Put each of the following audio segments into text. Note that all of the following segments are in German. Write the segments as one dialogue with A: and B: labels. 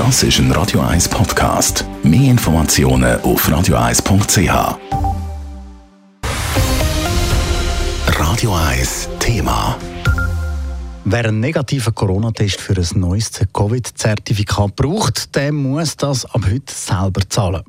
A: Das ist ein Radio 1 Podcast. Mehr Informationen auf radio1.ch. Radio 1 Thema.
B: Wer einen negativen Corona-Test für ein neues Covid-Zertifikat braucht, der muss das ab heute selber zahlen.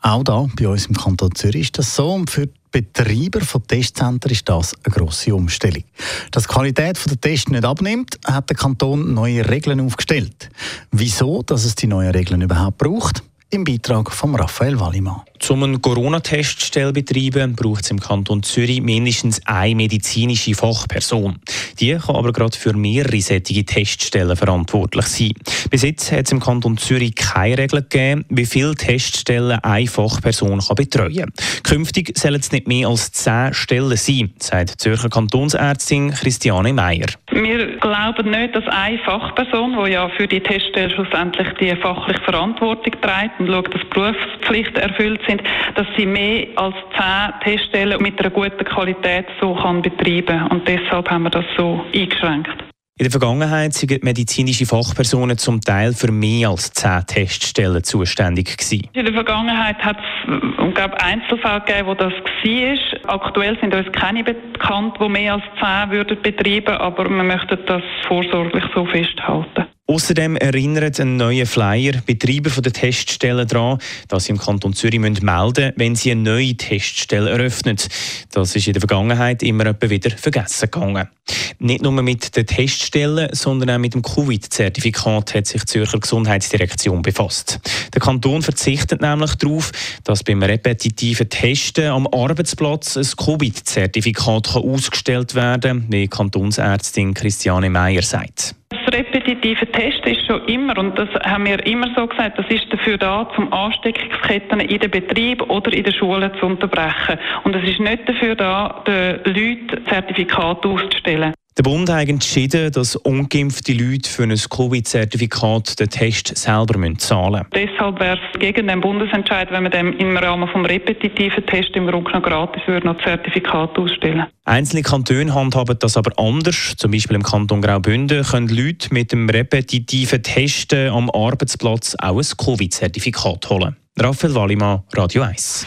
B: Auch da bei uns im Kanton Zürich ist das so und für die Betreiber von Testzentren ist das eine grosse Umstellung. Dass die Qualität der Tests nicht abnimmt, hat der Kanton neue Regeln aufgestellt. Wieso, dass es die neuen Regeln überhaupt braucht? Im Beitrag von Raphael Wallimann.
C: Um einen Corona-Test zu betreiben, braucht es im Kanton Zürich mindestens eine medizinische Fachperson. Die kann aber gerade für mehrere solche Teststellen verantwortlich sein. Bis jetzt hat es im Kanton Zürich keine Regeln gegeben, wie viele Teststellen eine Fachperson kann betreuen kann. Künftig sollen es nicht mehr als zehn Stellen sein, sagt die Zürcher Kantonsärztin Christiane Meyer.
D: Wir glauben nicht, dass eine Fachperson, die ja für die Teststelle schlussendlich die fachliche Verantwortung trägt und schaut, dass Berufspflichten erfüllt sind, dass sie mehr als zehn Teststellen mit einer guten Qualität so kann betreiben Und deshalb haben wir das so eingeschränkt.
C: In der Vergangenheit sind medizinische Fachpersonen zum Teil für mehr als zehn Teststellen zuständig gewesen.
D: In der Vergangenheit hat es glaube Einzelfälle gegeben, wo das war. Aktuell sind uns keine bekannt, die mehr als zehn würden betreiben, aber wir möchten das vorsorglich so festhalten.
C: Außerdem erinnert ein neuer Flyer Betreiber der Teststellen daran, dass sie im Kanton Zürich melden müssen, wenn sie eine neue Teststelle eröffnen. Das ist in der Vergangenheit immer wieder vergessen gegangen. Nicht nur mit den Teststellen, sondern auch mit dem Covid-Zertifikat hat sich die Zürcher Gesundheitsdirektion befasst. Der Kanton verzichtet nämlich darauf, dass beim repetitiven Testen am Arbeitsplatz ein Covid-Zertifikat ausgestellt werden kann, wie Kantonsärztin Christiane Meyer sagt
D: repetitive Testen ist schon immer, und das haben wir immer so gesagt, das ist dafür da, um Ansteckungsketten in den Betrieb oder in den Schulen zu unterbrechen. Und es ist nicht dafür da, den Leuten Zertifikate auszustellen.
C: Der Bund hat entschieden, dass ungeimpfte Leute für ein Covid-Zertifikat den Test selber zahlen müssen.
D: Deshalb wäre es gegen den Bundesentscheid, wenn man dem im Rahmen des repetitiven Tests im Grunde noch gratis würde, noch Zertifikat ausstellen
C: Einzelne Kantone handhaben das aber anders. Zum Beispiel im Kanton Graubünden können Leute mit dem repetitiven Testen am Arbeitsplatz auch ein Covid-Zertifikat holen. Raphael Wallimann, Radio 1.